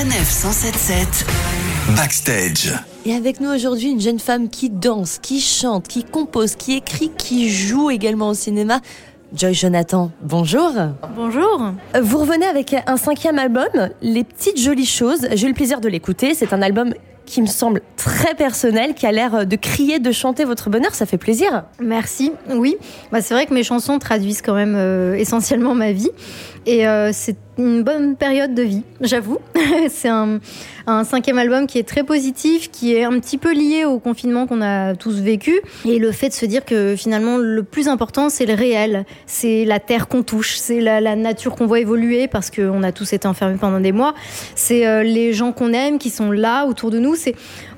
Sanef 177 Backstage. Et avec nous aujourd'hui, une jeune femme qui danse, qui chante, qui compose, qui écrit, qui joue également au cinéma. Joy Jonathan, bonjour. Bonjour. Vous revenez avec un cinquième album, Les petites jolies choses. J'ai eu le plaisir de l'écouter. C'est un album qui me semble très personnel, qui a l'air de crier, de chanter votre bonheur. Ça fait plaisir. Merci. Oui, bah, c'est vrai que mes chansons traduisent quand même euh, essentiellement ma vie. Et euh, c'est une bonne période de vie, j'avoue. c'est un, cinquième album qui est très positif, qui est un petit peu lié au confinement qu'on a tous vécu. Et le fait de se dire que finalement, le plus important, c'est le réel. C'est la terre qu'on touche, c'est la, nature qu'on voit évoluer parce qu'on a tous été enfermés pendant des mois. C'est euh, les gens qu'on aime qui sont là autour de nous.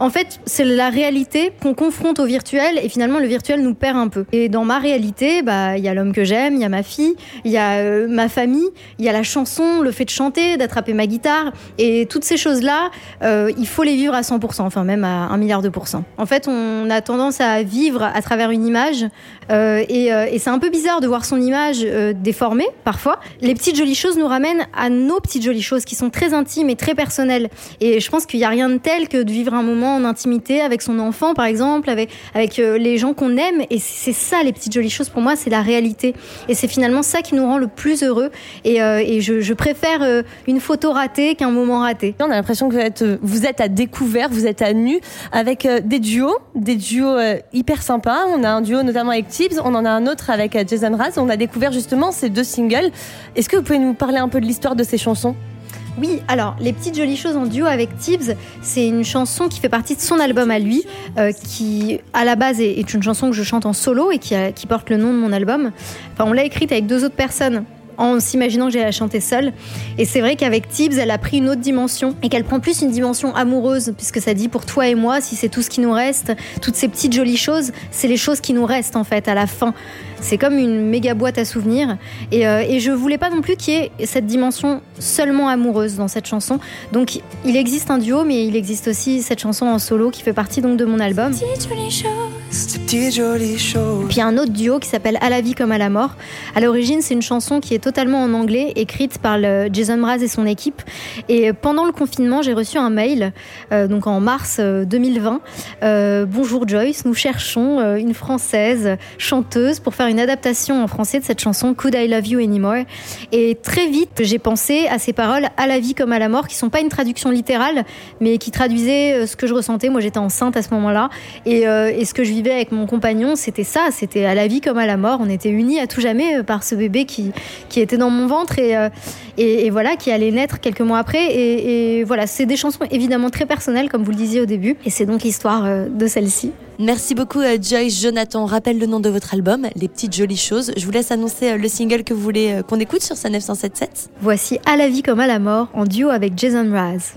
En fait, c'est la réalité qu'on confronte au virtuel et finalement, le virtuel nous perd un peu. Et dans ma réalité, bah, il y a l'homme que j'aime, il y a ma fille, il y a euh, ma famille, il y a la chanson, le fait de chanter, d'attraper ma guitare. Et toutes ces choses-là, euh, il faut les vivre à 100%, enfin même à un milliard de pourcents. En fait, on a tendance à vivre à travers une image. Euh, et, euh, et c'est un peu bizarre de voir son image déformée, parfois. Les petites jolies choses nous ramènent à nos petites jolies choses qui sont très intimes et très personnelles. Et je pense qu'il n'y a rien de tel que de vivre un moment en intimité avec son enfant, par exemple, avec, avec les gens qu'on aime. Et c'est ça, les petites jolies choses, pour moi, c'est la réalité. Et c'est finalement ça qui nous rend le plus heureux. Et, euh, et je, je, préfère euh, une photo ratée qu'un moment raté. On a l'impression que vous êtes, vous êtes à découvert, vous êtes à nu, avec euh, des duos, des duos hyper sympas. On a un duo notamment avec Tibbs, on en a un autre avec Jason Raz. On a découvert justement ces deux singles. Est-ce que vous pouvez nous parler un peu de l'histoire de ces chansons? Oui, alors Les Petites Jolies Choses en duo avec Tibbs, c'est une chanson qui fait partie de son album à lui, euh, qui à la base est, est, une chanson que je chante en solo et qui, a, qui porte le nom de mon album. Enfin, on l'a écrite avec deux autres personnes en s'imaginant que j'allais la chanter seule. Et c'est vrai qu'avec Tibbs, elle a pris une autre dimension et qu'elle prend plus une dimension amoureuse, puisque ça dit pour toi et moi, si c'est tout ce qui nous reste, toutes ces petites jolies choses, c'est les choses qui nous restent en fait à la fin. C'est comme une méga boîte à souvenirs. Et, euh, et je voulais pas non plus qu'il y ait cette dimension seulement amoureuse dans cette chanson. Donc il existe un duo, mais il existe aussi cette chanson en solo qui fait partie donc de mon album. Puis un autre duo qui s'appelle À la vie comme à la mort. À l'origine, c'est une chanson qui est totalement en anglais, écrite par Jason Mraz et son équipe. Et pendant le confinement, j'ai reçu un mail, euh, donc en mars 2020. Euh, Bonjour Joyce, nous cherchons euh, une française chanteuse pour faire une adaptation en français de cette chanson Could I Love You Anymore? Et très vite, j'ai pensé à ces paroles à la vie comme à la mort, qui sont pas une traduction littérale, mais qui traduisaient ce que je ressentais. Moi, j'étais enceinte à ce moment-là, et, et ce que je vivais avec mon compagnon, c'était ça, c'était à la vie comme à la mort. On était unis à tout jamais par ce bébé qui, qui était dans mon ventre et, euh, et, et, voilà, qui allait naître quelques mois après. Et, et voilà, c'est des chansons évidemment très personnelles, comme vous le disiez au début, et c'est donc l'histoire euh, de celle-ci. Merci beaucoup Joyce Jonathan. Rappelle le nom de votre album, Les Petites Jolies Choses. Je vous laisse annoncer le single que vous voulez qu'on écoute sur sa 977. Voici À la vie comme à la mort en duo avec Jason Mraz.